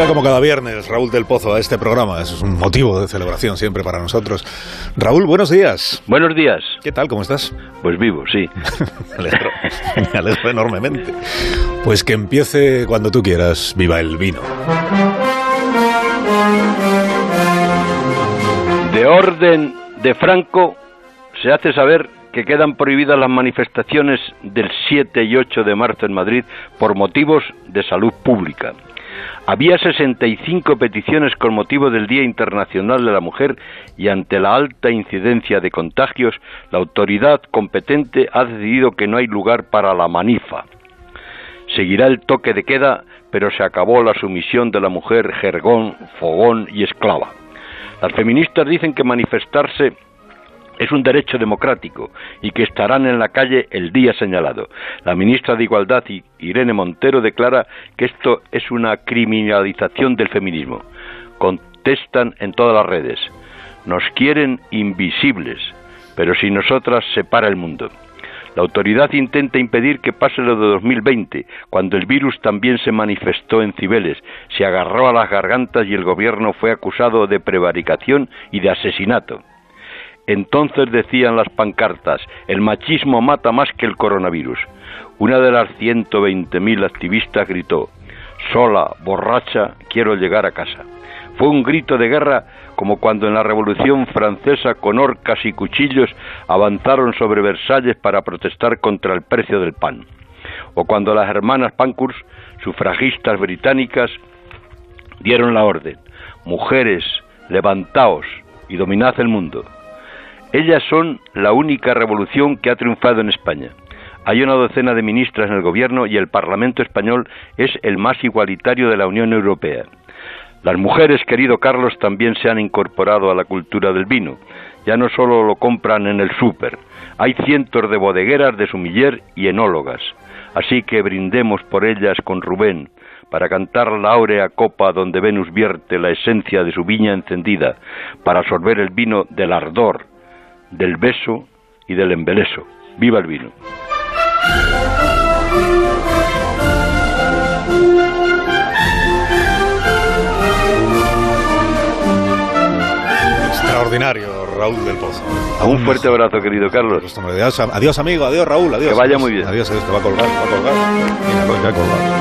Llega como cada viernes Raúl del Pozo a este programa. Es un motivo de celebración siempre para nosotros. Raúl, buenos días. Buenos días. ¿Qué tal? ¿Cómo estás? Pues vivo, sí. me, alegro, me alegro enormemente. Pues que empiece cuando tú quieras. Viva el vino. De orden de Franco se hace saber que quedan prohibidas las manifestaciones del 7 y 8 de marzo en Madrid por motivos de salud pública. Había 65 peticiones con motivo del Día Internacional de la Mujer y ante la alta incidencia de contagios, la autoridad competente ha decidido que no hay lugar para la manifa. Seguirá el toque de queda, pero se acabó la sumisión de la mujer jergón, fogón y esclava. Las feministas dicen que manifestarse es un derecho democrático y que estarán en la calle el día señalado. La ministra de Igualdad, Irene Montero, declara que esto es una criminalización del feminismo. Contestan en todas las redes. Nos quieren invisibles, pero si nosotras se para el mundo. La autoridad intenta impedir que pase lo de 2020, cuando el virus también se manifestó en Cibeles, se agarró a las gargantas y el gobierno fue acusado de prevaricación y de asesinato. Entonces decían las pancartas, el machismo mata más que el coronavirus. Una de las 120.000 activistas gritó, sola, borracha, quiero llegar a casa. Fue un grito de guerra como cuando en la Revolución Francesa con orcas y cuchillos avanzaron sobre Versalles para protestar contra el precio del pan. O cuando las hermanas Pankhurst, sufragistas británicas, dieron la orden, mujeres, levantaos y dominad el mundo. Ellas son la única revolución que ha triunfado en España. Hay una docena de ministras en el gobierno y el Parlamento español es el más igualitario de la Unión Europea. Las mujeres, querido Carlos, también se han incorporado a la cultura del vino. Ya no solo lo compran en el súper, hay cientos de bodegueras de sumiller y enólogas. Así que brindemos por ellas con Rubén, para cantar la áurea copa donde Venus vierte la esencia de su viña encendida, para absorber el vino del ardor, del beso y del embeleso. ¡Viva el vino! Extraordinario, Raúl del Pozo. Un fuerte abrazo, querido Carlos. Adiós, adiós, amigo, adiós, Raúl, adiós. Que vaya muy bien. Adiós, adiós, te va a colgar, va a colgar. Mira, va a colgar.